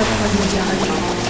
这破天气还挺好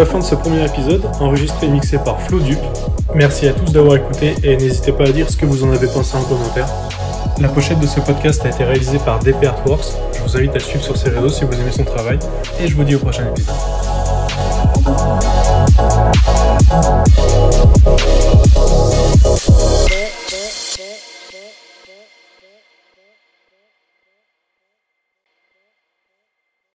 la fin de ce premier épisode, enregistré et mixé par Flo Dupe. Merci à tous d'avoir écouté et n'hésitez pas à dire ce que vous en avez pensé en commentaire. La pochette de ce podcast a été réalisée par DP Artworks. Je vous invite à le suivre sur ses réseaux si vous aimez son travail et je vous dis au prochain épisode.